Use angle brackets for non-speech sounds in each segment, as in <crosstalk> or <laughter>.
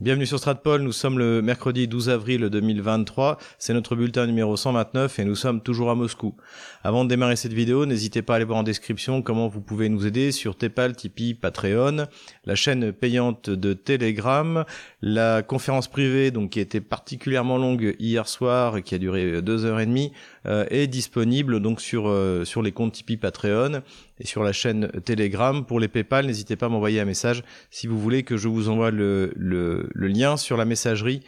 Bienvenue sur Stratpol, nous sommes le mercredi 12 avril 2023, c'est notre bulletin numéro 129 et nous sommes toujours à Moscou. Avant de démarrer cette vidéo, n'hésitez pas à aller voir en description comment vous pouvez nous aider sur Tepal, Tipeee, Patreon, la chaîne payante de Telegram, la conférence privée donc qui était particulièrement longue hier soir et qui a duré deux heures et demie euh, est disponible donc sur euh, sur les comptes Tipeee, Patreon et sur la chaîne Telegram. Pour les PayPal, n'hésitez pas à m'envoyer un message si vous voulez que je vous envoie le, le, le lien sur la messagerie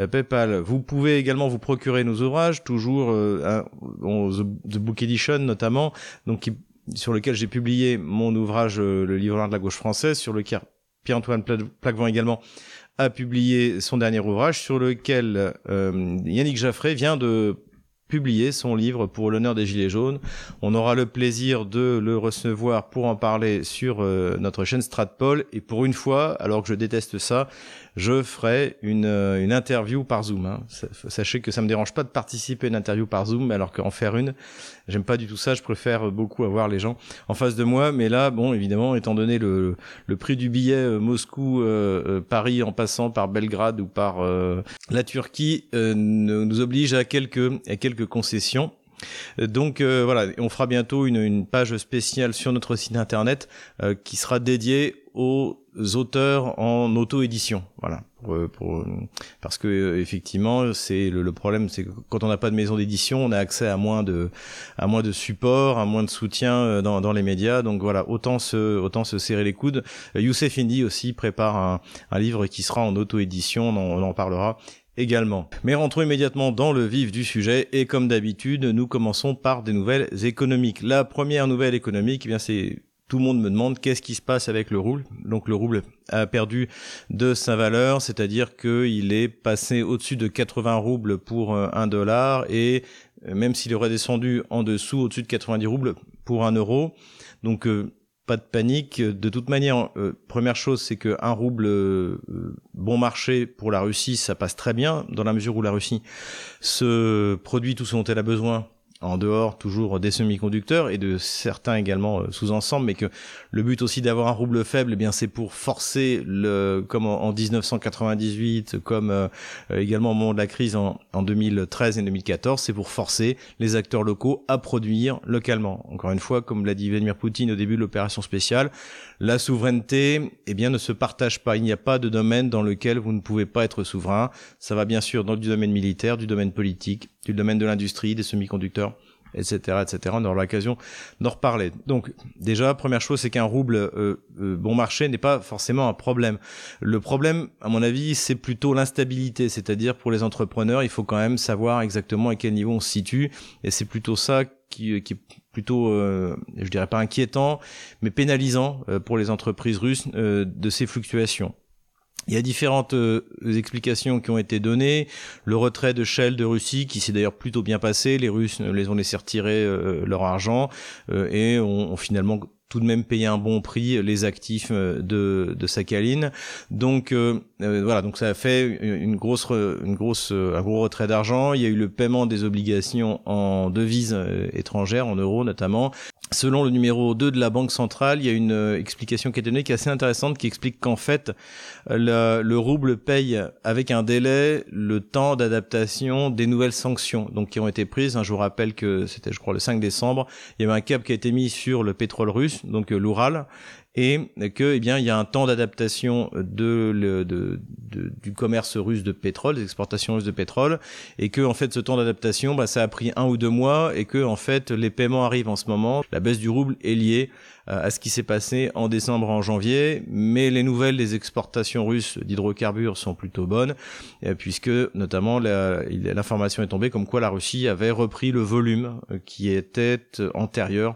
euh, PayPal. Vous pouvez également vous procurer nos ouvrages, toujours euh, The, Book Edition notamment, donc sur lequel j'ai publié mon ouvrage euh, Le livre de la gauche française, sur lequel Pierre-Antoine Plaquevent également a publié son dernier ouvrage, sur lequel Yannick Jaffré vient de publié son livre pour l'honneur des Gilets jaunes. On aura le plaisir de le recevoir pour en parler sur euh, notre chaîne Stratpol. Et pour une fois, alors que je déteste ça, je ferai une, euh, une interview par Zoom. Hein. Sachez que ça me dérange pas de participer à une interview par Zoom, alors qu'en faire une, j'aime pas du tout ça. Je préfère beaucoup avoir les gens en face de moi. Mais là, bon, évidemment, étant donné le, le prix du billet euh, Moscou-Paris en passant par Belgrade ou par la Turquie, nous oblige à quelques, à quelques concessions. Donc euh, voilà, on fera bientôt une, page spéciale sur notre site internet euh, qui sera dédiée aux auteurs en auto-édition. Voilà, pour, parce que effectivement, c'est le, problème, c'est que quand on n'a pas de maison d'édition, on a accès à moins de à moins de support, à moins de soutien euh, dans, dans les médias. Donc voilà, autant se autant se serrer les coudes. Youssef Indy aussi prépare un, un livre qui sera en auto-édition, on en parlera également. Mais rentrons immédiatement dans le vif du sujet et comme d'habitude, nous commençons par des nouvelles économiques. La première nouvelle économique, eh bien c'est tout le monde me demande qu'est-ce qui se passe avec le rouble. Donc le rouble a perdu de sa valeur, c'est-à-dire qu'il est passé au-dessus de 80 roubles pour euh, un dollar et euh, même s'il aurait descendu en dessous, au-dessus de 90 roubles pour un euro. Donc euh, pas de panique. De toute manière, euh, première chose, c'est que un rouble euh, bon marché pour la Russie, ça passe très bien dans la mesure où la Russie se produit tout ce dont elle a besoin en dehors toujours des semi-conducteurs et de certains également euh, sous-ensemble, mais que le but aussi d'avoir un rouble faible, eh bien c'est pour forcer le, comme en, 1998, comme euh, également au moment de la crise en, en 2013 et 2014, c'est pour forcer les acteurs locaux à produire localement. Encore une fois, comme l'a dit Vladimir Poutine au début de l'opération spéciale, la souveraineté, eh bien, ne se partage pas. Il n'y a pas de domaine dans lequel vous ne pouvez pas être souverain. Ça va bien sûr dans du domaine militaire, du domaine politique, du domaine de l'industrie, des semi-conducteurs, etc., etc. On aura l'occasion d'en reparler. Donc, déjà, première chose, c'est qu'un rouble euh, euh, bon marché n'est pas forcément un problème. Le problème, à mon avis, c'est plutôt l'instabilité. C'est-à-dire, pour les entrepreneurs, il faut quand même savoir exactement à quel niveau on se situe. Et c'est plutôt ça qui, qui est plutôt, euh, je dirais pas inquiétant, mais pénalisant euh, pour les entreprises russes euh, de ces fluctuations. Il y a différentes euh, explications qui ont été données. Le retrait de Shell de Russie, qui s'est d'ailleurs plutôt bien passé. Les Russes les ont laissé retirer leur argent et ont, finalement tout de même payé un bon prix les actifs de, de Sakhalin. Donc voilà, donc ça a fait une grosse, une grosse, un gros retrait d'argent. Il y a eu le paiement des obligations en devises étrangères, en euros notamment. Selon le numéro 2 de la Banque centrale, il y a une euh, explication qui est donnée qui est assez intéressante, qui explique qu'en fait, le, le, rouble paye avec un délai le temps d'adaptation des nouvelles sanctions, donc qui ont été prises. Je vous rappelle que c'était, je crois, le 5 décembre, il y avait un cap qui a été mis sur le pétrole russe, donc euh, l'Oural, et que eh bien il y a un temps d'adaptation de, de, de, du commerce russe de pétrole, des exportations russes de pétrole, et que en fait ce temps d'adaptation, bah, ça a pris un ou deux mois, et que en fait les paiements arrivent en ce moment. La baisse du rouble est liée euh, à ce qui s'est passé en décembre, en janvier, mais les nouvelles des exportations russes d'hydrocarbures sont plutôt bonnes, euh, puisque notamment l'information est tombée comme quoi la Russie avait repris le volume euh, qui était antérieur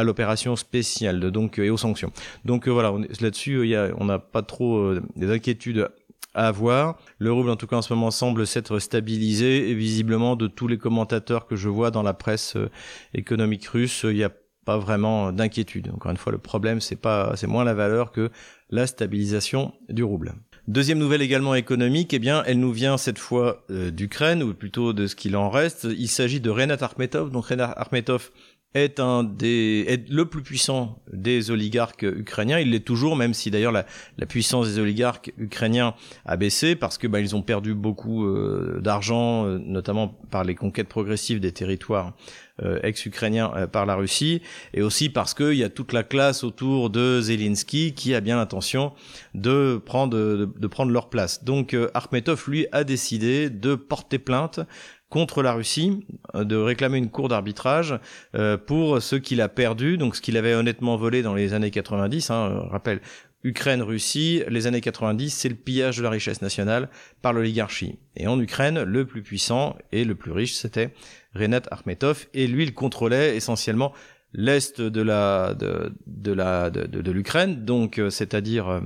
à l'opération spéciale donc et aux sanctions. Donc euh, voilà, là-dessus il on n'a pas trop euh, des inquiétudes à avoir. Le rouble en tout cas en ce moment semble s'être stabilisé et visiblement de tous les commentateurs que je vois dans la presse euh, économique russe, il n'y a pas vraiment d'inquiétude. Encore une fois, le problème c'est pas c'est moins la valeur que la stabilisation du rouble. Deuxième nouvelle également économique, eh bien, elle nous vient cette fois d'Ukraine, ou plutôt de ce qu'il en reste. Il s'agit de Renat Armetov. Donc Renat Armetov, est un des est le plus puissant des oligarques ukrainiens. Il l'est toujours, même si d'ailleurs la, la, puissance des oligarques ukrainiens a baissé parce que bah, ils ont perdu beaucoup euh, d'argent, euh, notamment par les conquêtes progressives des territoires euh, ex-ukrainiens par la Russie, et aussi parce qu'il y a toute la classe autour de Zelensky qui a bien l'intention de prendre de, de, prendre leur place. Donc Arkhmetov lui a décidé de porter plainte contre la Russie, euh, de réclamer une cour d'arbitrage euh, pour ce qu'il a perdu, donc ce qu'il avait honnêtement volé dans les années 90. Hein, euh, rappelle, Ukraine, Russie, les années 90, c'est le pillage de la richesse nationale par l'oligarchie. Et en Ukraine, le plus puissant et le plus riche, c'était Renat Akhmetov, et lui, il contrôlait essentiellement l'est de la de, de la de, de l'Ukraine, donc c'est-à-dire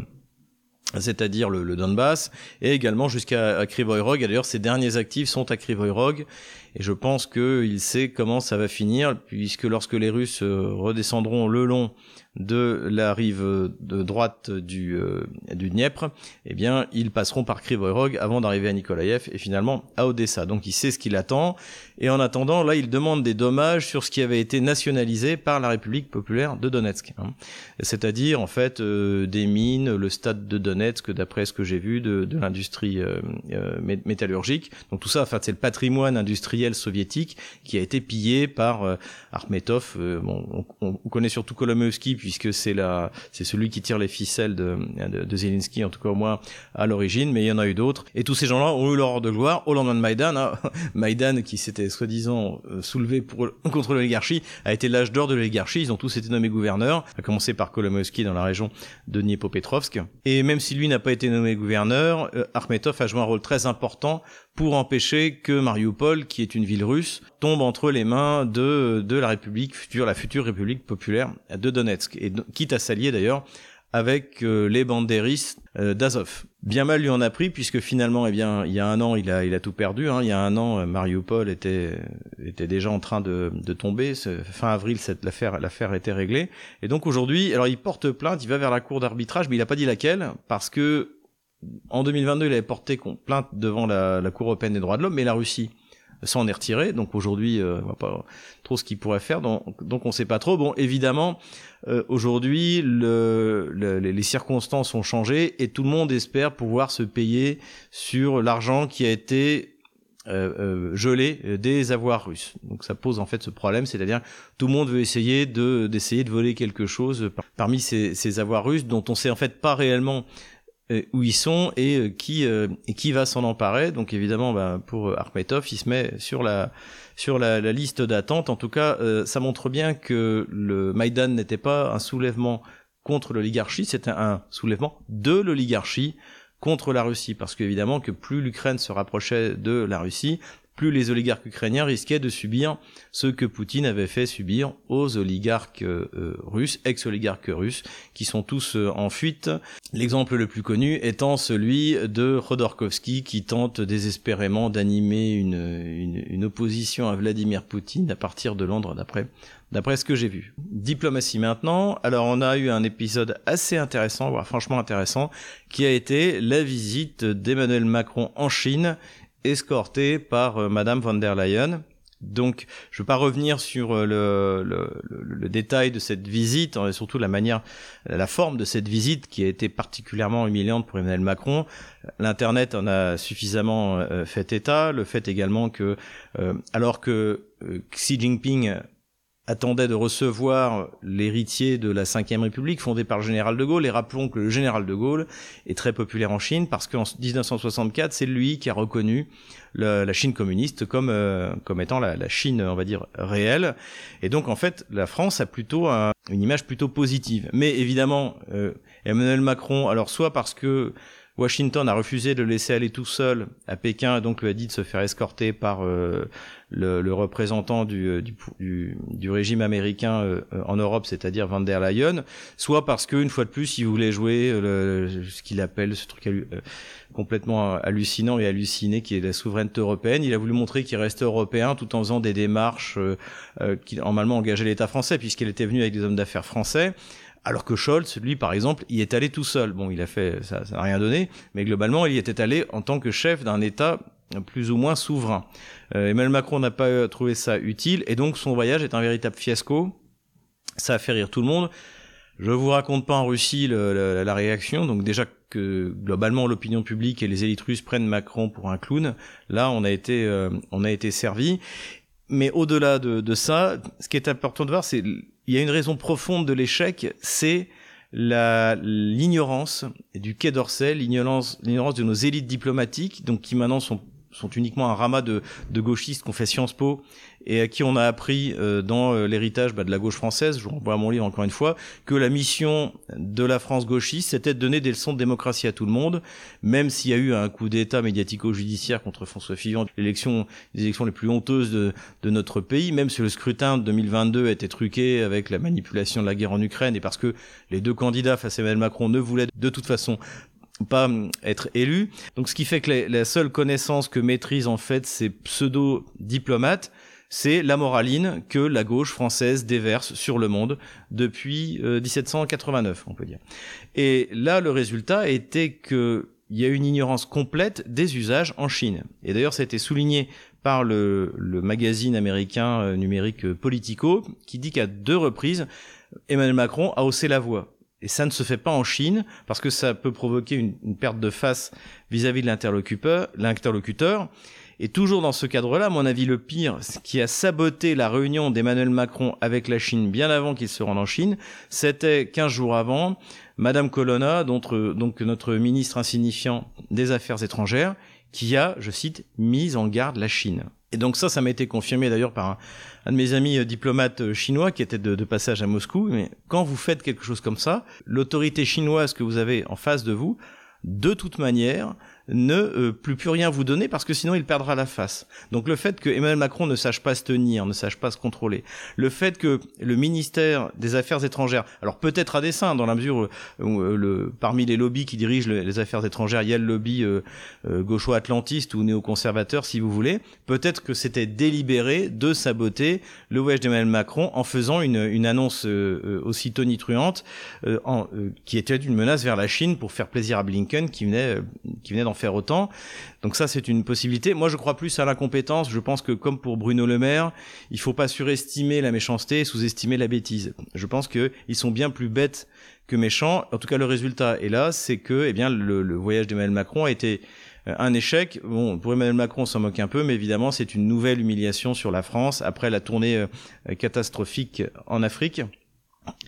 c'est-à-dire le, Donbass, et également jusqu'à Krivoy Rog. D'ailleurs, ses derniers actifs sont à Krivoy Rog, et je pense qu'il sait comment ça va finir, puisque lorsque les Russes euh, redescendront le long de la rive de droite du, euh, du Dniepr, eh bien, ils passeront par Krivoy avant d'arriver à Nikolaev et finalement à Odessa. Donc, il sait ce qu'il attend. Et en attendant, là, il demande des dommages sur ce qui avait été nationalisé par la République populaire de Donetsk. Hein. C'est-à-dire, en fait, euh, des mines, le stade de Donetsk, d'après ce que j'ai vu, de, l'industrie euh, métallurgique. Donc, tout ça, en fait, c'est le patrimoine industriel soviétique qui a été pillé par Arkhmetov. bon, on, on, connaît surtout Kolomowski puisque c'est la, c'est celui qui tire les ficelles de, de, Zelensky, en tout cas au moins à l'origine, mais il y en a eu d'autres. Et tous ces gens-là ont eu leur heure de gloire au lendemain de Maïdan. Hein. <laughs> Maïdan, qui s'était soi-disant euh, soulevé <laughs> contre l'oligarchie, a été l'âge d'or de l'oligarchie. Ils ont tous été nommés gouverneurs, à commencer par Kolomoïski dans la région de Dniepopetrovsk. Et même si lui n'a pas été nommé gouverneur, euh, Armetov a joué un rôle très important pour empêcher que Mariupol, qui est une ville russe, tombe entre les mains de, de la République future, la future République populaire de Donetsk, et quitte à s'allier d'ailleurs avec euh, les bandéristes euh, d'Azov. Bien mal lui en a pris puisque finalement, eh bien, il y a un an, il a, il a tout perdu. Hein. Il y a un an, euh, Mariupol était, était déjà en train de, de tomber. Fin avril, cette l'affaire, l'affaire était réglée. Et donc aujourd'hui, alors il porte plainte, il va vers la cour d'arbitrage, mais il n'a pas dit laquelle parce que en 2022, il avait porté plainte devant la, Cour européenne des droits de l'homme, mais la Russie s'en est retirée. Donc aujourd'hui, euh, on voit pas trop ce qu'il pourrait faire. Donc, donc on sait pas trop. Bon, évidemment, euh, aujourd'hui, le, les circonstances ont changé et tout le monde espère pouvoir se payer sur l'argent qui a été euh, euh, gelé des avoirs russes. Donc ça pose en fait ce problème, c'est-à-dire tout le monde veut essayer de d'essayer de voler quelque chose parmi ces, ces avoirs russes dont on sait en fait pas réellement euh, où ils sont et euh, qui euh, et qui va s'en emparer. Donc évidemment, bah, pour Arkhmetov, il se met sur la sur la, la liste d'attente. En tout cas, ça montre bien que le Maïdan n'était pas un soulèvement contre l'oligarchie, c'était un soulèvement de l'oligarchie contre la Russie, parce qu'évidemment que plus l'Ukraine se rapprochait de la Russie, plus les oligarques ukrainiens risquaient de subir ce que Poutine avait fait subir aux oligarques euh, euh, russes, ex-oligarques russes, qui sont tous euh, en fuite. L'exemple le plus connu étant celui de Khodorkovsky, qui tente désespérément d'animer une, une, une, opposition à Vladimir Poutine à partir de Londres, d'après d'après ce que j'ai vu. Diplomatie maintenant. Alors on a eu un épisode assez intéressant, voire franchement intéressant, qui a été la visite d'Emmanuel Macron en Chine escorté par euh, Madame von der Leyen. Donc, je ne veux pas revenir sur euh, le, le, le, détail de cette visite, et surtout la manière, la forme de cette visite qui a été particulièrement humiliante pour Emmanuel Macron. L'Internet en a suffisamment euh, fait état. Le fait également que, alors que Xi Jinping attendait de recevoir l'héritier de la Ve République fondée par le général de Gaulle. Et rappelons que le général de Gaulle est très populaire en Chine parce qu'en 1964, c'est lui qui a reconnu la, Chine communiste comme euh, comme étant la, Chine, on va dire réelle. Et donc en fait, la France a plutôt une image plutôt positive. Mais évidemment, euh, Emmanuel Macron, alors soit parce que Washington a refusé de le laisser aller tout seul à Pékin et donc lui a dit de se faire escorter par euh, le, représentant du, euh, du, régime américain euh, en Europe, c'est-à-dire Van der Leyen, soit parce qu'une fois de plus, il voulait jouer le, ce qu'il appelle ce truc complètement hallucinant et halluciné qui est la souveraineté européenne. Il a voulu montrer qu'il restait européen tout en faisant des démarches qui normalement engageaient l'État français puisqu'il était venu avec des hommes d'affaires français. Alors que Scholz, lui, par exemple, y est allé tout seul. Bon, il a fait, ça n'a rien donné, mais globalement, il y était allé en tant que chef d'un État plus ou moins souverain. Emmanuel Macron n'a pas trouvé ça utile et donc son voyage est un véritable fiasco. Ça a fait rire tout le monde. Je vous raconte pas en Russie la réaction. Donc déjà que globalement l'opinion publique et les élites russes prennent Macron pour un clown, là on a été on a été servi. Mais au-delà de, de, ça, ce qui est important de voir, c'est il y a une raison profonde de l'échec, c'est l'ignorance du Quai d'Orsay, l'ignorance de nos élites diplomatiques, donc qui maintenant sont sont uniquement un ramas de, de gauchistes qu'on fait Sciences Po et à qui on a appris euh, dans euh, l'héritage bah, de la gauche française, je vous renvoie à mon livre encore une fois, que la mission de la France gauchiste, c'était de donner des leçons de démocratie à tout le monde, même s'il y a eu un coup d'État médiatico-judiciaire contre François Fillon, l'élection, les élections les plus honteuses de, de, notre pays, même si le scrutin de 2022 était truqué avec la manipulation de la guerre en Ukraine et parce que les deux candidats face à Emmanuel Macron ne voulaient de toute façon pas hum, être élu. Donc ce qui fait que la, seule connaissance que maîtrisent en fait ces pseudo-diplomates, c'est la moraline que la gauche française déverse sur le monde depuis 1789, euh, on peut dire. Et là, le résultat était que il y a une ignorance complète des usages en Chine. Et d'ailleurs, ça a été souligné par le, magazine américain euh, numérique Politico, qui dit qu'à deux reprises, Emmanuel Macron a haussé la voix. Et ça ne se fait pas en Chine parce que ça peut provoquer une, perte de face vis-à-vis de l'interlocuteur. Et toujours dans ce cadre-là, à mon avis, le pire, ce qui a saboté la réunion d'Emmanuel Macron avec la Chine bien avant qu'il se rende en Chine, c'était 15 jours avant, Madame Colonna, donc notre ministre insignifiant des Affaires étrangères, qui a, je cite, mis en garde la Chine. Et donc ça, ça m'a été confirmé d'ailleurs par un, de mes amis euh, diplomates euh, chinois qui était de, de, passage à Moscou. Mais quand vous faites quelque chose comme ça, l'autorité chinoise que vous avez en face de vous, de toute manière, ne euh, plus plus rien vous donner parce que sinon il perdra la face. Donc le fait que Emmanuel Macron ne sache pas se tenir, ne sache pas se contrôler, le fait que le ministère des Affaires étrangères, alors peut-être à dessein dans la mesure où, euh, le, parmi les lobbies qui dirigent les affaires étrangères, il y a le lobby euh, euh gaucho-atlantiste ou néoconservateur si vous voulez, peut-être que c'était délibéré de saboter le voyage d'Emmanuel Macron en faisant une, une annonce aussi tonitruante en, qui était une menace vers la Chine pour faire plaisir à Blinken qui venait qui venait faire autant. Donc ça, c'est une possibilité. Moi, je crois plus à l'incompétence. Je pense que comme pour Bruno Le Maire, il faut pas surestimer la méchanceté et sous-estimer la bêtise. Je pense qu'ils sont bien plus bêtes que méchants. En tout cas, le résultat est là, c'est que, eh le, voyage d'Emmanuel Macron a été euh, un échec. Bon, pour Emmanuel Macron, on s'en moque un peu, mais évidemment, c'est une nouvelle humiliation sur la France après la tournée euh, catastrophique en Afrique.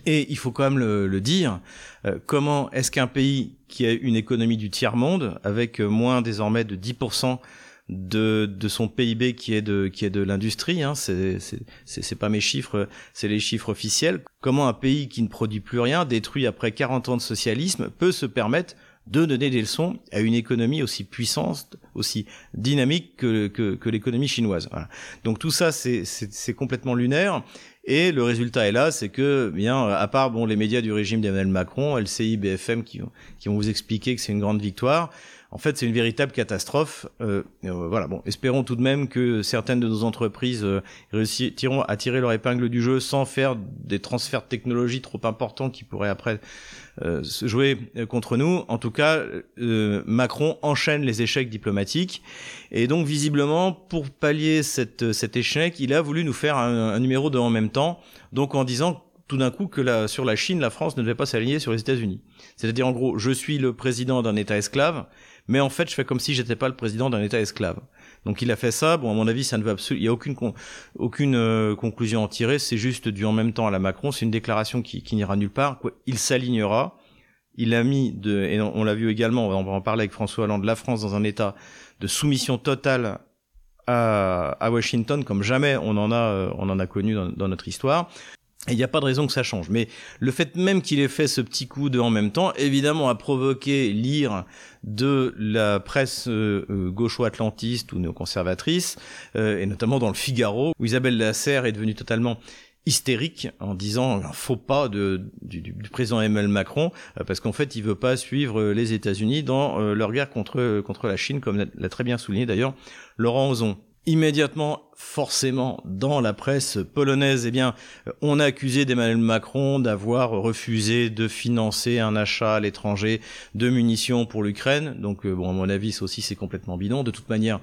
Et il faut quand même le, dire, euh, comment est-ce qu'un pays qui a une économie du tiers-monde, avec euh, moins désormais de 10% de, de son PIB qui est de, qui est de l'industrie, hein, c'est, c'est, pas mes chiffres, c'est les chiffres officiels, comment un pays qui ne produit plus rien, détruit après 40 ans de socialisme, peut se permettre de donner des leçons à une économie aussi puissante, aussi dynamique que, que, que l'économie chinoise. Voilà. Donc tout ça, c'est, c'est complètement lunaire. Et le résultat est là, c'est que, bien, à part bon les médias du régime d'Emmanuel Macron, LCI, BFM, qui, vont vous expliquer que c'est une grande victoire, en fait, c'est une véritable catastrophe. Euh, euh, voilà. Bon, espérons tout de même que certaines de nos entreprises euh, réussiront à tirer leur épingle du jeu sans faire des transferts de technologie trop importants qui pourraient après euh, se jouer contre nous. En tout cas, euh, Macron enchaîne les échecs diplomatiques et donc visiblement, pour pallier cette, cet échec, il a voulu nous faire un, un numéro de en même temps. Donc en disant tout d'un coup que sur la Chine, la France ne devait pas s'aligner sur les États-Unis. C'est-à-dire en gros, je suis le président d'un État esclave mais en fait, je fais comme si j'étais pas le président d'un État esclave. Donc il a fait ça. Bon, à mon avis, ça ne veut absolument, il y a aucune aucune euh, conclusion à en tirer. C'est juste du en même temps à la Macron. C'est une déclaration qui, n'ira nulle part. Quoi. Il s'alignera. Il a mis et on, l'a vu également. On va en parler avec François Hollande. La France dans un état de soumission totale à, à Washington, comme jamais on en a, euh, on en a connu dans, notre histoire. Et il n'y a pas de raison que ça change. Mais le fait même qu'il ait fait ce petit coup de en même temps, évidemment, a provoqué l'ire de la presse euh, euh, gaucho-atlantiste ou néoconservatrice, euh, et notamment dans le Figaro, où Isabelle Lasserre est devenue totalement hystérique en disant un faux pas de, du, du, président Emmanuel Macron parce qu'en fait il veut pas suivre les États-Unis dans leur guerre contre contre la Chine comme l'a très bien souligné d'ailleurs Laurent Ozon immédiatement, forcément, dans la presse polonaise, eh bien, on a accusé d'Emmanuel Macron d'avoir refusé de financer un achat à l'étranger de munitions pour l'Ukraine. Donc, euh, bon, à mon avis, ça aussi, c'est complètement bidon. De toute manière,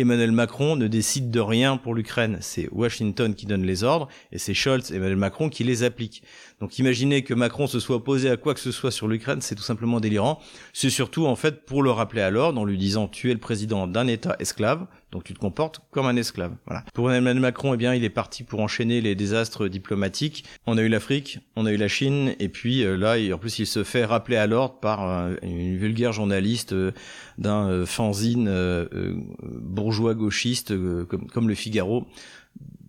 Emmanuel Macron ne décide de rien pour l'Ukraine. C'est Washington qui donne les ordres et c'est Scholz et Emmanuel Macron qui les appliquent. Donc imaginez que Macron se soit opposé à quoi que ce soit sur l'Ukraine, c'est tout simplement délirant. C'est surtout en fait pour le rappeler à l'ordre en lui disant tu es le président d'un État esclave, donc tu te comportes comme un esclave. Voilà. Pour Emmanuel Macron, eh bien, il est parti pour enchaîner les désastres diplomatiques. On a eu l'Afrique, on a eu la Chine, et puis euh, là, en plus, il se fait rappeler à l'ordre par euh, une vulgaire journaliste euh, d'un fanzine bourgeois gauchiste comme, comme le Figaro.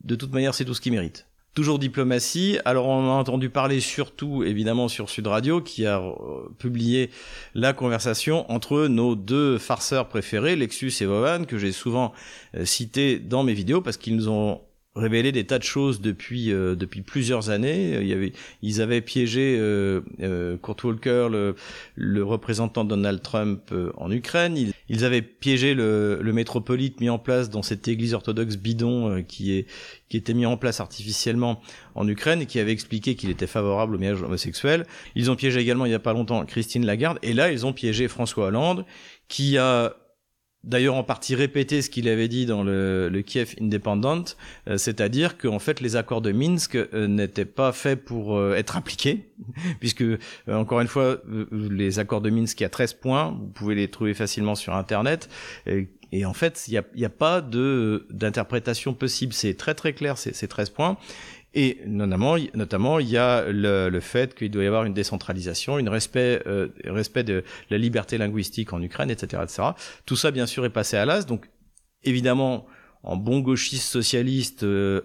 De toute manière, c'est tout ce qu'il mérite. Toujours diplomatie. Alors on a entendu parler surtout évidemment sur Sud Radio qui a euh, publié la conversation entre nos deux farceurs préférés, Lexus et Vovan, que j'ai souvent euh, cité dans mes vidéos parce qu'ils nous ont révélé des tas de choses depuis euh, depuis plusieurs années. Il y avait, ils avaient piégé euh, euh, Kurt Walker, le, le représentant de Donald Trump euh, en Ukraine. Ils, ils, avaient piégé le, le métropolite mis en place dans cette église orthodoxe bidon qui est qui était mis en place artificiellement en Ukraine et qui avait expliqué qu'il était favorable au mariage homosexuel. Ils ont piégé également il y a pas longtemps Christine Lagarde et là ils ont piégé François Hollande qui a d'ailleurs en partie répété ce qu'il avait dit dans le, le Kiev Independent, euh, c'est-à-dire qu'en fait les accords de Minsk euh, n'étaient pas faits pour euh, être appliqués, <laughs> puisque encore une fois les accords de Minsk il y a 13 points, vous pouvez les trouver facilement sur internet. Et, en fait, il n'y a, y a, pas de d'interprétation possible. C'est très très clair, ces 13 points. Et notamment, notamment, il y a le, le fait qu'il doit y avoir une décentralisation, une respect, euh, respect de la liberté linguistique en Ukraine, etc., etc. Tout ça, bien sûr, est passé à l'as. Donc, évidemment, en bon gauchiste socialiste, euh,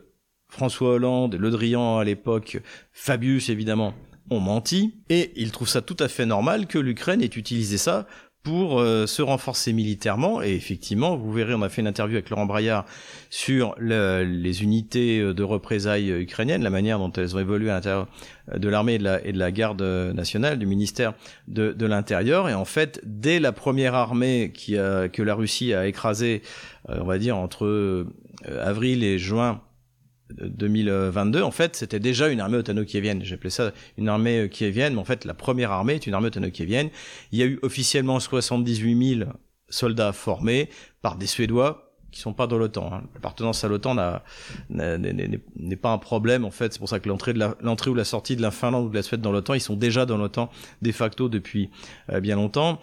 François Hollande, Le Drian à l'époque, Fabius évidemment, ont menti, et ils trouvent ça tout à fait normal que l'Ukraine ait utilisé ça pour euh, se renforcer militairement. Et effectivement, vous verrez, on a fait une interview avec Laurent Braillard sur le, les unités euh, de représailles ukrainiennes, la manière dont elles ont évolué à l'intérieur euh, de l'armée et, de la garde nationale, du ministère de, l'Intérieur. Et en fait, dès la première armée que la Russie a écrasée, on va dire, entre avril et juin 2022, en fait, c'était déjà une armée otano-kievienne. J'appelais ça une armée euh, kievienne, mais en fait, la première armée est une armée otano-kievienne. Il y a eu officiellement 78 000 soldats formés par des Suédois qui sont pas dans l'OTAN. Hein. L'appartenance à l'OTAN n'est pas un problème, en fait. C'est pour ça que l'entrée ou la sortie de la Finlande ou de la Suède dans l'OTAN, ils sont déjà dans l'OTAN de facto depuis euh, bien longtemps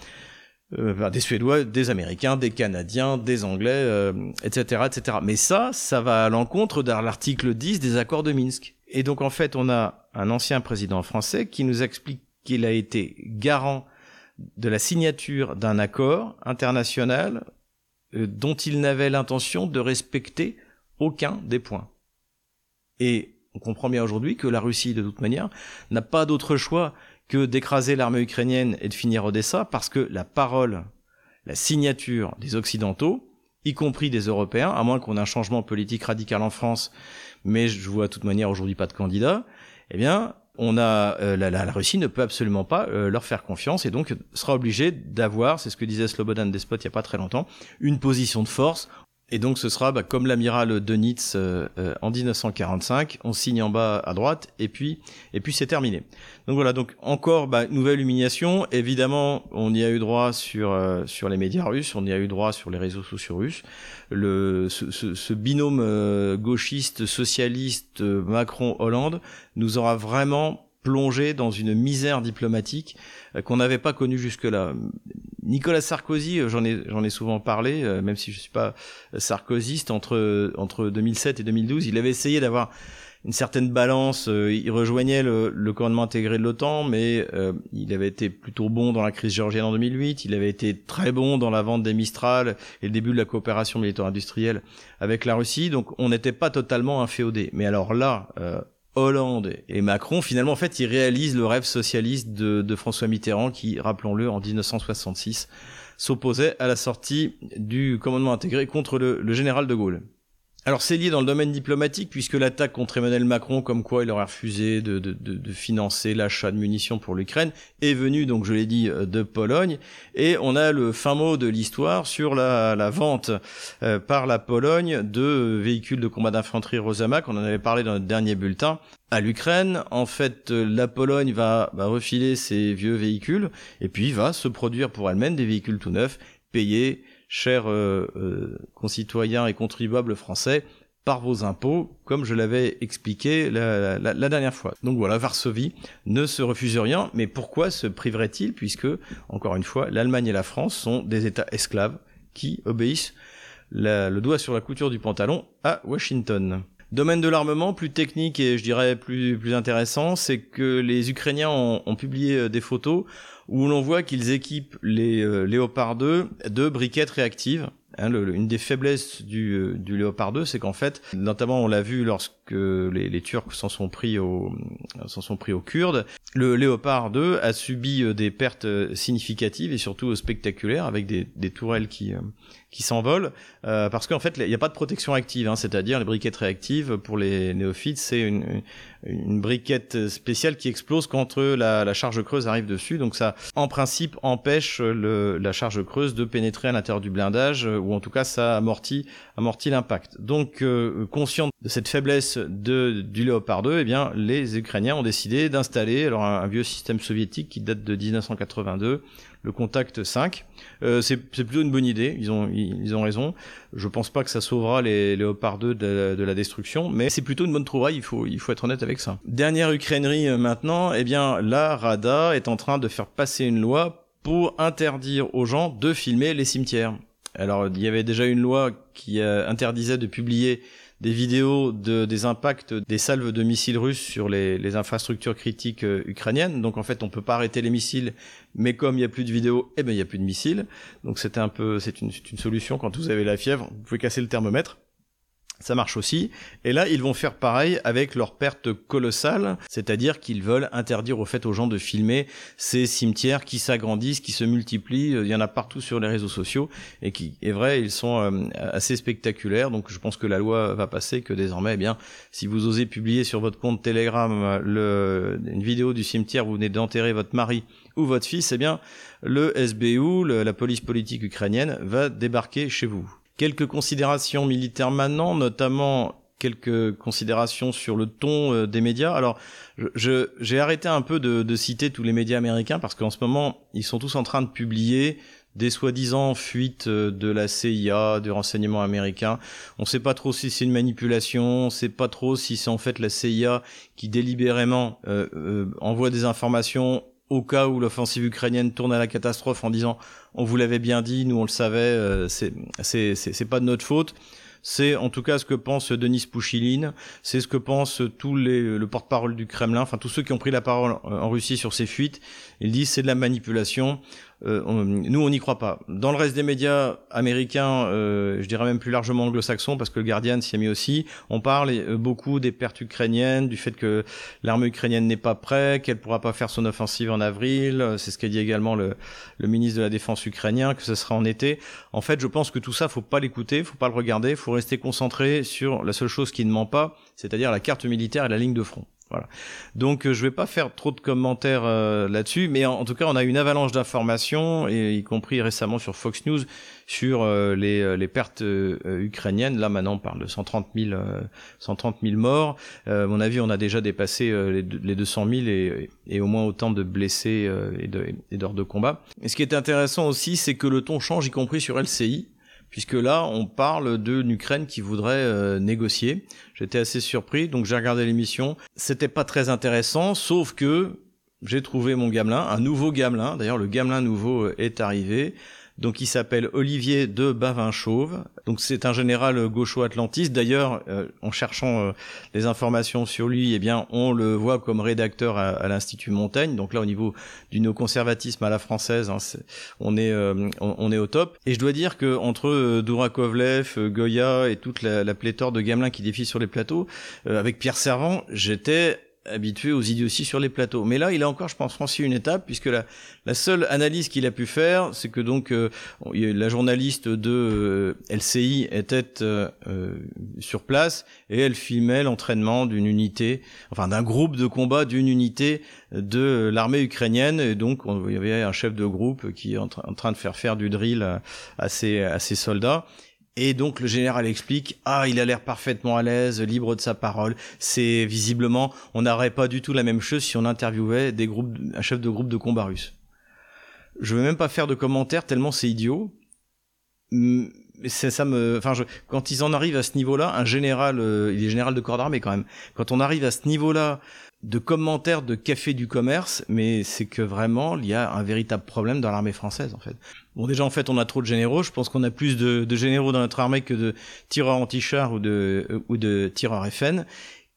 euh, des Suédois, des Américains, des Canadiens, des Anglais, euh, etc., etc. Mais ça, ça va à l'encontre de l'article 10 des accords de Minsk. Et donc en fait, on a un ancien président français qui nous explique qu'il a été garant de la signature d'un accord international euh, dont il n'avait l'intention de respecter aucun des points. Et on comprend bien aujourd'hui que la Russie, de toute manière, n'a pas d'autre choix que d'écraser l'armée ukrainienne et de finir Odessa parce que la parole, la signature des Occidentaux, y compris des Européens, à moins qu'on ait un changement politique radical en France, mais je vois de toute manière aujourd'hui pas de candidat, eh bien, on a euh, la, Russie ne peut absolument pas euh, leur faire confiance et donc sera obligée d'avoir, c'est ce que disait Slobodan Despot il y a pas très longtemps, une position de force et donc ce sera bah, comme l'amiral Dönitz euh, euh, en 1945, on signe en bas à droite et puis et puis c'est terminé. Donc voilà, donc encore bah, nouvelle humiliation. Évidemment, on y a eu droit sur euh, sur les médias russes, on y a eu droit sur les réseaux sociaux russes. Le ce, ce, ce binôme gauchiste socialiste Macron-Hollande nous aura vraiment plongé dans une misère diplomatique qu'on n'avait pas connue jusque-là. Nicolas Sarkozy, euh, j'en ai j'en ai souvent parlé, euh, même si je suis pas sarkozyste entre entre 2007 et 2012, il avait essayé d'avoir une certaine balance. Euh, il rejoignait le, le commandement intégré de l'OTAN, mais il avait été plutôt bon dans la crise géorgienne en 2008. Il avait été très bon dans la vente des Mistral et le début de la coopération militaire-industrielle avec la Russie. Donc on n'était pas totalement inféodé. Mais alors là, Hollande et Macron, finalement, en fait, ils réalisent le rêve socialiste de, François Mitterrand qui, rappelons-le, en 1966, s'opposait à la sortie du commandement intégré contre le général de Gaulle. Alors c'est lié dans le domaine diplomatique puisque l'attaque contre Emmanuel Macron, comme quoi il aurait refusé de, financer l'achat de munitions pour l'Ukraine, est venue, donc je l'ai dit, euh, de Pologne. Et on a le fin mot de l'histoire sur la, la vente euh, par la Pologne de véhicules de combat d'infanterie Rosamak, on en avait parlé dans notre dernier bulletin, à l'Ukraine. En fait, euh, la Pologne va, va refiler ses vieux véhicules et puis va se produire pour elle-même des véhicules tout neufs, payés chers concitoyens et contribuables français, par vos impôts, comme je l'avais expliqué la, dernière fois. Donc voilà, Varsovie ne se refuse rien, mais pourquoi se priverait-il Puisque, encore une fois, l'Allemagne et la France sont des États esclaves qui obéissent le doigt sur la couture du pantalon à Washington. Domaine de l'armement, plus technique et je dirais plus, plus intéressant, c'est que les Ukrainiens ont, publié euh, des photos où l'on voit qu'ils équipent les euh, Léopard 2 de briquettes réactives. Hein, une des faiblesses du, euh, Léopard 2, c'est qu'en fait, notamment on l'a vu lorsque les, Turcs s'en sont pris aux s'en sont pris aux Kurdes, le Léopard 2 a subi euh, des pertes euh, significatives et surtout spectaculaires avec des tourelles qui qui s'envolent euh, parce qu'en fait il n'y a pas de protection active, hein, c'est-à-dire les briquettes réactives pour les néophytes, c'est une, une briquette spéciale qui explose quand la, la, charge creuse arrive dessus, donc ça en principe empêche le, la charge creuse de pénétrer à l'intérieur du blindage ou en tout cas ça amortit amortit l'impact. Donc euh, conscient de cette faiblesse de, du Léopard 2, eh bien les Ukrainiens ont décidé d'installer alors un vieux système soviétique qui date de 1982 le Contact 5. Euh, c'est plutôt une bonne idée, ils ont, ils, ont raison. Je pense pas que ça sauvera les Léopard 2 de, la destruction, mais c'est plutôt une bonne trouvaille, il faut, il faut être honnête avec ça. Dernière Ukrainerie euh, maintenant, eh bien la Rada est en train de faire passer une loi pour interdire aux gens de filmer les cimetières. Alors il y avait déjà une loi qui euh, interdisait de publier des vidéos de, des impacts des salves de missiles russes sur les, les infrastructures critiques euh, ukrainiennes. Donc en fait, on peut pas arrêter les missiles, mais comme il y a plus de vidéos, eh ben il y a plus de missiles. Donc c'était un peu, c'est une, une solution quand vous avez la fièvre, vous pouvez casser le thermomètre ça marche aussi. Et là, ils vont faire pareil avec leur perte colossale, c'est-à-dire qu'ils veulent interdire au fait aux gens de filmer ces cimetières qui s'agrandissent, qui se multiplient. Il y en a partout sur les réseaux sociaux et qui, est vrai, ils sont euh, assez spectaculaires. Donc, je pense que la loi va passer que désormais, eh bien, si vous osez publier sur votre compte Telegram le, une vidéo du cimetière où vous venez d'enterrer votre mari ou votre fils, eh bien, le SBU, la police politique ukrainienne, va débarquer chez vous. Quelques considérations militaires maintenant, notamment quelques considérations sur le ton euh, des médias. Alors, je, j'ai arrêté un peu de, de, citer tous les médias américains parce qu'en ce moment, ils sont tous en train de publier des soi-disant fuites euh, de la CIA, du renseignement américain. On ne sait pas trop si c'est une manipulation, on ne sait pas trop si c'est en fait la CIA qui délibérément euh, euh, envoie des informations au cas où l'offensive ukrainienne tourne à la catastrophe en disant on vous l'avait bien dit, nous on le savait, euh, c'est c'est pas de notre faute. C'est en tout cas ce que pense Denis Pouchiline, c'est ce que pense tous les le porte-parole du Kremlin, enfin tous ceux qui ont pris la parole en Russie sur ces fuites. Ils disent c'est de la manipulation. Euh, nous, on n'y croit pas. Dans le reste des médias américains, euh, je dirais même plus largement anglo-saxons, parce que le Guardian s'y est mis aussi, on parle euh, beaucoup des pertes ukrainiennes, du fait que l'armée ukrainienne n'est pas prête, qu'elle pourra pas faire son offensive en avril. C'est ce qu'a dit également le, le, ministre de la Défense ukrainien, que ce sera en été. En fait, je pense que tout ça, faut pas l'écouter, faut pas le regarder, faut rester concentré sur la seule chose qui ne ment pas, c'est-à-dire la carte militaire et la ligne de front. Voilà. Donc euh, je vais pas faire trop de commentaires euh, là-dessus, mais en, tout cas on a une avalanche d'informations, y compris récemment sur Fox News, sur euh, les, pertes ukrainiennes. Là maintenant on parle de 130 000, 130 000 morts. à mon avis on a déjà dépassé les, les, 200 000 et, au moins autant de blessés et d'heures de combat. Et ce qui est intéressant aussi, c'est que le ton change, y compris sur LCI puisque là, on parle d'une Ukraine qui voudrait euh, négocier. J'étais assez surpris, donc j'ai regardé l'émission. C'était pas très intéressant, sauf que j'ai trouvé mon gamelin, un nouveau gamelin. D'ailleurs, le gamelin nouveau est arrivé. Donc il s'appelle Olivier de Bavin-Chauve. Donc c'est un général gaucho-atlantiste. D'ailleurs, euh, en cherchant euh, les informations sur lui, eh bien on le voit comme rédacteur à, l'Institut Montaigne. Donc là, au niveau du néoconservatisme à la française, hein, on est euh, on, est au top. Et je dois dire que entre Dourakovlev, Goya et toute la, la pléthore de gamelins qui défient sur les plateaux, avec Pierre Servant, j'étais habitué aux idioties sur les plateaux. Mais là, il a encore, je pense, franchi une étape, puisque la, la seule analyse qu'il a pu faire, c'est que donc euh, la journaliste de euh, LCI était euh, sur place et elle filmait l'entraînement d'une unité, enfin d'un groupe de combat d'une unité de l'armée ukrainienne. Et donc, on, il y avait un chef de groupe qui est en, en train de faire faire du drill à ses, à ses soldats. Et donc le général explique ah il a l'air parfaitement à l'aise, libre de sa parole. C'est visiblement on n'aurait pas du tout la même chose si on interviewait des groupes un chef de groupe de combat russe. Je vais même pas faire de commentaires tellement c'est idiot. ça me, enfin, je, quand ils en arrivent à ce niveau-là, un général, euh, il est général de corps d'armée quand même. Quand on arrive à ce niveau-là de commentaires de café du commerce, mais c'est que vraiment il y a un véritable problème dans l'armée française en fait. Bon déjà en fait on a trop de généraux, je pense qu'on a plus de, de, généraux dans notre armée que de tireurs anti-chars ou de euh, ou de tireurs FN.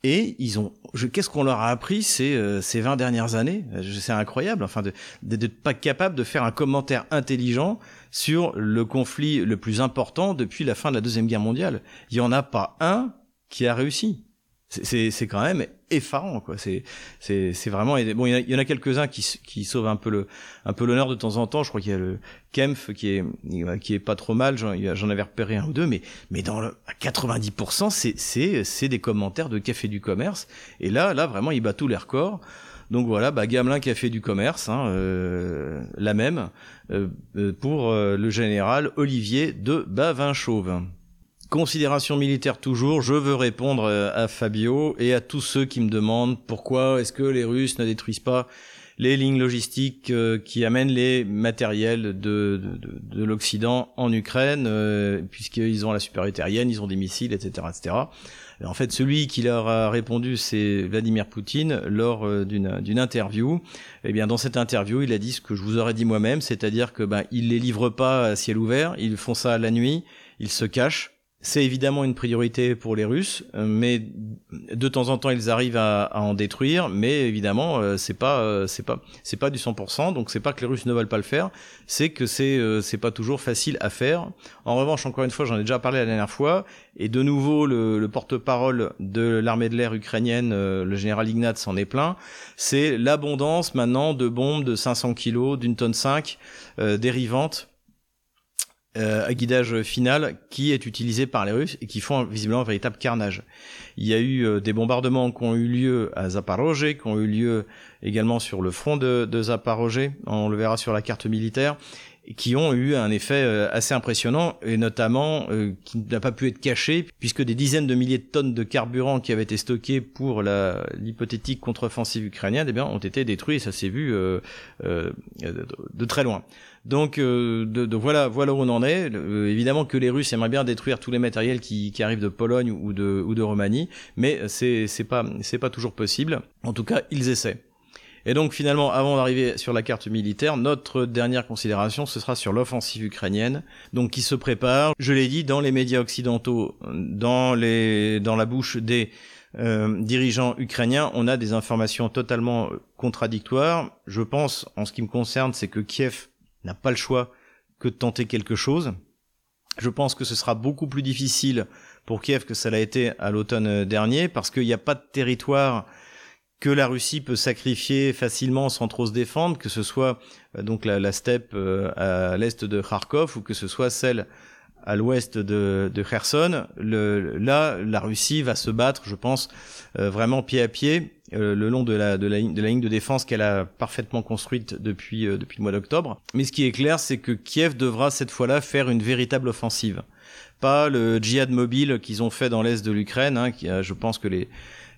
Et ils ont, qu'est-ce qu'on leur a appris ces, euh, ces 20 dernières années? C'est incroyable, enfin, de d'être pas capable de faire un commentaire intelligent sur le conflit le plus important depuis la fin de la Deuxième Guerre mondiale. Il y en a pas un qui a réussi. C'est quand même effarant quoi. C'est c'est c'est vraiment bon. Il y, en a, quelques uns qui qui sauvent un peu le un peu l'honneur de temps en temps. Je crois qu'il y a le Kempf qui est qui est pas trop mal. J'en avais repéré un ou deux, mais mais dans le, à 90% c'est c'est c'est des commentaires de café du commerce. Et là là vraiment il bat tous les records. Donc voilà, bah, Gamelin qui a fait du commerce, hein, euh, la même, euh, euh, pour le général Olivier de Bavin-Chauve. Considération militaire toujours, je veux répondre à Fabio et à tous ceux qui me demandent pourquoi est-ce que les Russes ne détruisent pas les lignes logistiques qui amènent les matériels de, de, l'Occident en Ukraine, puisqu'ils ont la supériorité aérienne, ils ont des missiles, etc. etc. En fait, celui qui leur a répondu, c'est Vladimir Poutine lors euh, d'une interview. Eh bien, dans cette interview, il a dit ce que je vous aurais dit moi-même, c'est-à-dire que ben, il les livre pas à ciel ouvert, ils font ça la nuit, ils se cachent, c'est évidemment une priorité pour les Russes, euh, mais de temps en temps ils arrivent à, en détruire, mais évidemment euh, c'est pas euh, c'est pas c'est pas du 100%, donc c'est pas que les Russes ne veulent pas le faire, c'est que c'est c'est pas toujours facile à faire. En revanche, encore une fois, j'en ai déjà parlé la dernière fois, et de nouveau le, le porte-parole de l'armée de l'air ukrainienne, le général Ignat, s'en est plein. C'est l'abondance maintenant de bombes de 500 kilos, d'une tonne 5 dérivantes euh, à guidage final qui est utilisé par les Russes et qui font visiblement un véritable carnage. Il y a eu euh, des bombardements qui ont eu lieu à Zaporozhye, qui ont eu lieu également sur le front de, de on le verra sur la carte militaire, qui ont eu un effet euh, assez impressionnant et notamment euh, qui n'a pas pu être caché puisque des dizaines de milliers de tonnes de carburant qui avaient été stockées pour l'hypothétique contre-offensive ukrainienne eh bien, ont été détruits et ça s'est vu euh, euh, de, très loin. Donc de, de, voilà, voilà où on en est. évidemment que les Russes aimeraient bien détruire tous les matériels qui, qui arrivent de Pologne ou de, ou de Roumanie, mais c'est c'est pas c'est pas toujours possible. En tout cas, ils essaient. Et donc finalement, avant d'arriver sur la carte militaire, notre dernière considération, ce sera sur l'offensive ukrainienne, donc qui se prépare, je l'ai dit, dans les médias occidentaux, dans, les, dans la bouche des euh, dirigeants ukrainiens, on a des informations totalement contradictoires. Je pense, en ce qui me concerne, c'est que Kiev n'a pas le choix que de tenter quelque chose. Je pense que ce sera beaucoup plus difficile pour Kiev que ça l'a été à l'automne dernier, parce qu'il n'y a pas de territoire que la Russie peut sacrifier facilement sans trop se défendre, que ce soit euh, donc la, steppe euh, à l'est de Kharkov ou que ce soit celle à l'ouest de, Kherson. Là, la Russie va se battre, je pense, euh, vraiment pied à pied le long de la, la, la ligne de défense qu'elle a parfaitement construite depuis, depuis le mois d'octobre. Mais ce qui est clair, c'est que Kiev devra cette fois-là faire une véritable offensive. Pas le djihad mobile qu'ils ont fait dans l'est de l'Ukraine, hein, qui, je pense que les,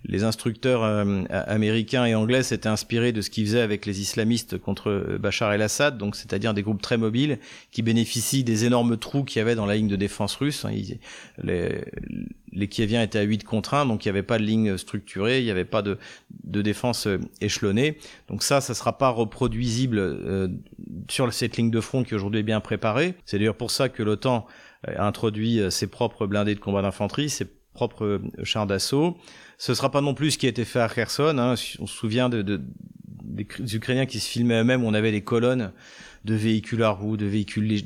les instructeurs euh, américains et anglais s'étaient inspirés de ce qu'ils faisaient avec les islamistes contre euh, Bachar el-Assad, donc c'est-à-dire des groupes très mobiles qui bénéficient des énormes trous qu'il y avait dans la ligne de défense russe. Hein. les, les Kieviens étaient à 8 contre 1, donc il n'y avait pas de ligne structurée, il n'y avait pas de, de défense euh, échelonnée. Donc ça, ça sera pas reproduisible sur cette ligne de front qui aujourd'hui est bien préparée. C'est d'ailleurs pour ça que l'OTAN a introduit ses propres blindés de combat d'infanterie, ses propres chars d'assaut. Ce sera pas non plus ce qui a été fait à Kherson. Hein. On se souvient de, de, des Ukrainiens qui se filmaient eux-mêmes. On avait des colonnes de véhicules à roues, de véhicules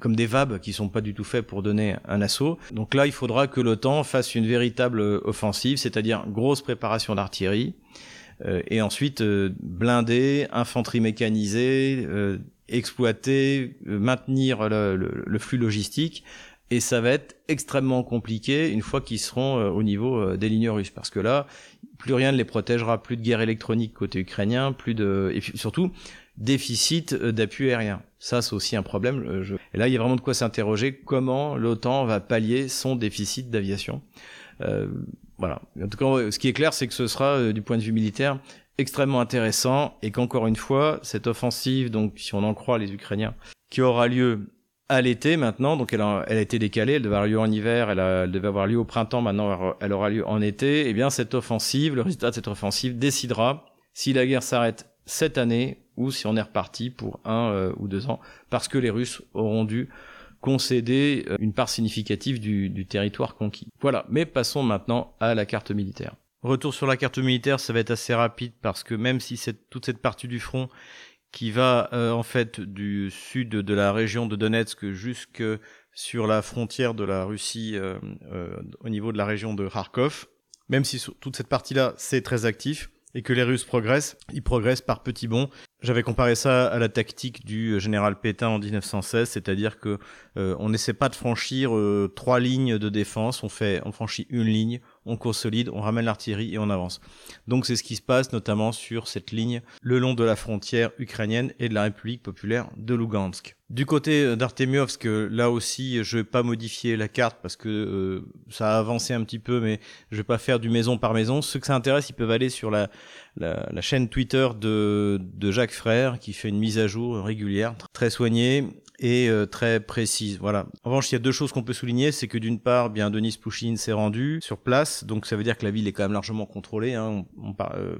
comme des VAB qui sont pas du tout faits pour donner un assaut. Donc là, il faudra que l'OTAN fasse une véritable offensive, c'est-à-dire grosse préparation d'artillerie, euh, et ensuite euh, blinder, infanterie mécanisée, euh, exploiter, euh, maintenir le, le, flux logistique et ça va être extrêmement compliqué une fois qu'ils seront euh, au niveau euh, des lignes russes. Parce que là plus rien ne les protégera. Plus de guerre électronique côté ukrainien plus de et surtout déficit euh, d'appui aérien. Ça c'est aussi un problème et là il y a vraiment de quoi s'interroger. Comment l'OTAN va pallier son déficit d'aviation? Euh, voilà. En tout cas ce qui est clair c'est que ce sera du point de vue militaire extrêmement intéressant et qu'encore une fois cette offensive donc si on en croit les Ukrainiens qui aura lieu à l'été maintenant, donc elle a, été décalée, elle devait avoir lieu en hiver, elle, a, devait avoir lieu au printemps, maintenant elle aura lieu en été, et eh bien cette offensive, le résultat de cette offensive décidera si la guerre s'arrête cette année ou si on est reparti pour un euh, ou deux ans, parce que les Russes auront dû concéder euh, une part significative du, territoire conquis. Voilà, mais passons maintenant à la carte militaire. Retour sur la carte militaire, ça va être assez rapide parce que même si toute cette partie du front qui va euh, en fait du sud de la région de Donetsk jusque sur la frontière de la Russie euh, euh, au niveau de la région de Kharkov. Même si toute cette partie-là c'est très actif et que les Russes progressent, ils progressent par petits bonds. J'avais comparé ça à la tactique du général Pétain en 1916, c'est-à-dire que on n'essaie pas de franchir trois lignes de défense, on fait, on franchit une ligne, on consolide, on ramène l'artillerie et on avance. Donc c'est ce qui se passe notamment sur cette ligne le long de la frontière ukrainienne et de la République populaire de Lugansk. Du côté euh, d'Artemiovsk, là aussi, je vais pas modifier la carte parce que euh, ça a avancé un petit peu, mais je vais pas faire du maison par maison. Ceux que ça intéresse, ils peuvent aller sur la, la, la chaîne Twitter de, de Jacques Frère qui fait une mise à jour régulière, très soignée et euh, très précise. Voilà. En revanche, il y a deux choses qu'on peut souligner, c'est que d'une part, bien Denis Pouchine s'est rendu sur place, donc ça veut dire que la ville est quand même largement contrôlée. Hein. On, euh,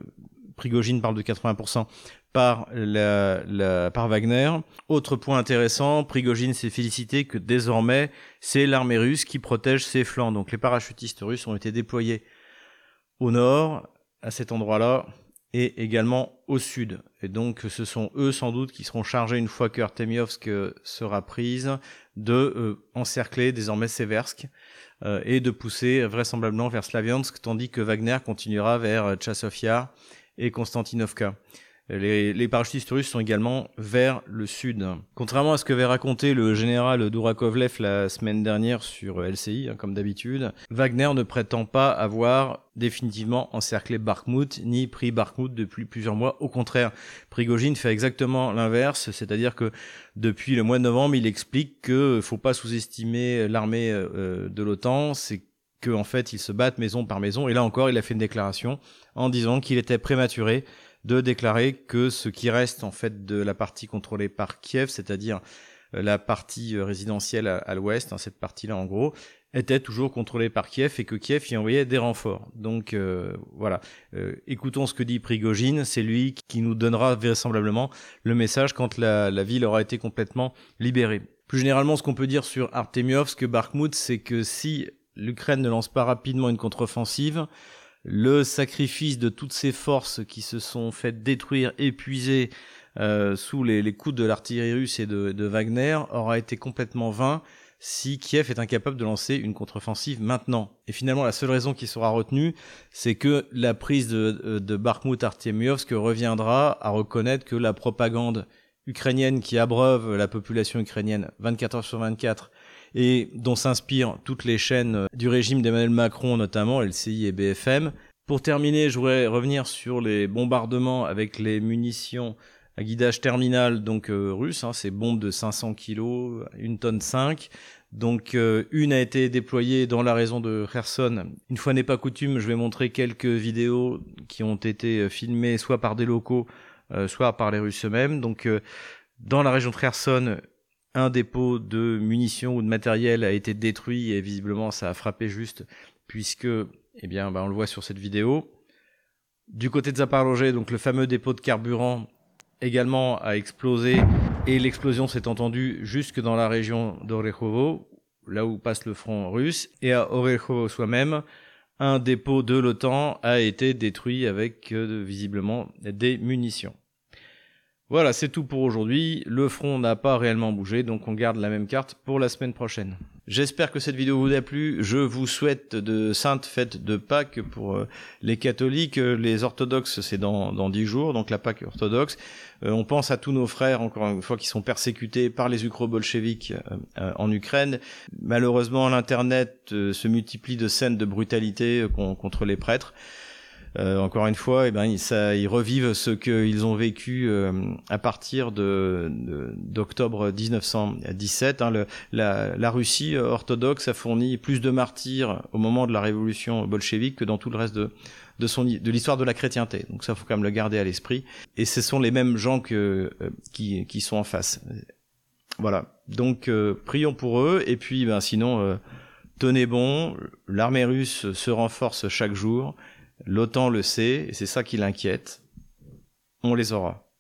Prigogine parle de 80% par, la, la, par Wagner. Autre point intéressant, Prigogine s'est félicité que désormais, c'est l'armée russe qui protège ses flancs. Donc les parachutistes russes ont été déployés au nord, à cet endroit-là, et également au sud. Et donc ce sont eux sans doute qui seront chargés une fois que Artemiovsk sera prise de euh, encercler désormais Seversk euh, et de pousser vraisemblablement vers Slaviansk tandis que Wagner continuera vers Tchasovia et Konstantinovka. Les, les, parachutistes russes sont également vers le sud. Contrairement à ce que avait raconté le général Dourakovlev la semaine dernière sur LCI, hein, comme d'habitude, Wagner ne prétend pas avoir définitivement encerclé Bakhmut ni pris Bakhmut depuis plusieurs mois. Au contraire, Prigogine fait exactement l'inverse, c'est-à-dire que depuis le mois de novembre, il explique que faut pas sous-estimer l'armée euh, de l'OTAN, c'est qu'en en fait ils se battent maison par maison. Et là encore, il a fait une déclaration en disant qu'il était prématuré de déclarer que ce qui reste en fait de la partie contrôlée par Kiev, c'est-à-dire euh, la partie euh, résidentielle à, l'ouest, hein, cette partie-là en gros, était toujours contrôlée par Kiev et que Kiev y envoyait des renforts. Donc euh, voilà, écoutons ce que dit Prigogine, c'est lui qui nous donnera vraisemblablement le message quand la, ville aura été complètement libérée. Plus généralement, ce qu'on peut dire sur Artemiovsk, Bakhmut, c'est que si l'Ukraine ne lance pas rapidement une contre-offensive, le sacrifice de toutes ces forces qui se sont faites détruire, épuiser euh, sous les, coups de l'artillerie russe et de, Wagner aura été complètement vain si Kiev est incapable de lancer une contre-offensive maintenant. Et finalement, la seule raison qui sera retenue, c'est que la prise de, de Bakhmut Artemiovsk reviendra à reconnaître que la propagande ukrainienne qui abreuve la population ukrainienne 24 heures sur 24 et dont s'inspirent toutes les chaînes du régime d'Emmanuel Macron, notamment LCI et BFM. Pour terminer, je voudrais revenir sur les bombardements avec les munitions à guidage terminal donc euh, hein, ces bombes de 500 kg, une tonne 5. Donc euh, une a été déployée dans la région de Kherson. Une fois n'est pas coutume, je vais montrer quelques vidéos qui ont été euh, filmées soit par des locaux, soit par les Russes eux-mêmes. Donc dans la région de Kherson, un dépôt de munitions ou de matériel a été détruit et visiblement ça a frappé juste puisque, eh bien, bah, on le voit sur cette vidéo. Du côté de Zaporozhye, donc le fameux dépôt de carburant également a explosé et l'explosion s'est entendue jusque dans la région d'Orekhovo, là où passe le front russe, et à Orekhovo soi-même, un dépôt de l'OTAN a été détruit avec euh, visiblement des munitions. Voilà, c'est tout pour aujourd'hui. Le front n'a pas réellement bougé, donc on garde la même carte pour la semaine prochaine. J'espère que cette vidéo vous a plu. Je vous souhaite de saintes fêtes de Pâques pour euh, les catholiques. Les orthodoxes, c'est dans, 10 jours, donc la Pâques orthodoxe. Euh, on pense à tous nos frères, encore une fois, qui sont persécutés par les ukro-bolcheviks euh, en Ukraine. Malheureusement, l'Internet se multiplie de scènes de brutalité contre les prêtres. Euh, encore une fois, eh ben, ils, ça, ils revivent ce qu'ils ont vécu euh, à partir de, d'octobre 1917. Hein, le, la, la, Russie orthodoxe a fourni plus de martyrs au moment de la révolution bolchevique que dans tout le reste de, de, son, de l'histoire de la chrétienté. Donc ça, faut quand même le garder à l'esprit. Et ce sont les mêmes gens que, euh, qui, qui sont en face. Voilà. Donc prions pour eux et puis ben sinon tenez bon, l'armée russe se renforce chaque jour, l'OTAN le sait et c'est ça qui l'inquiète. On les aura.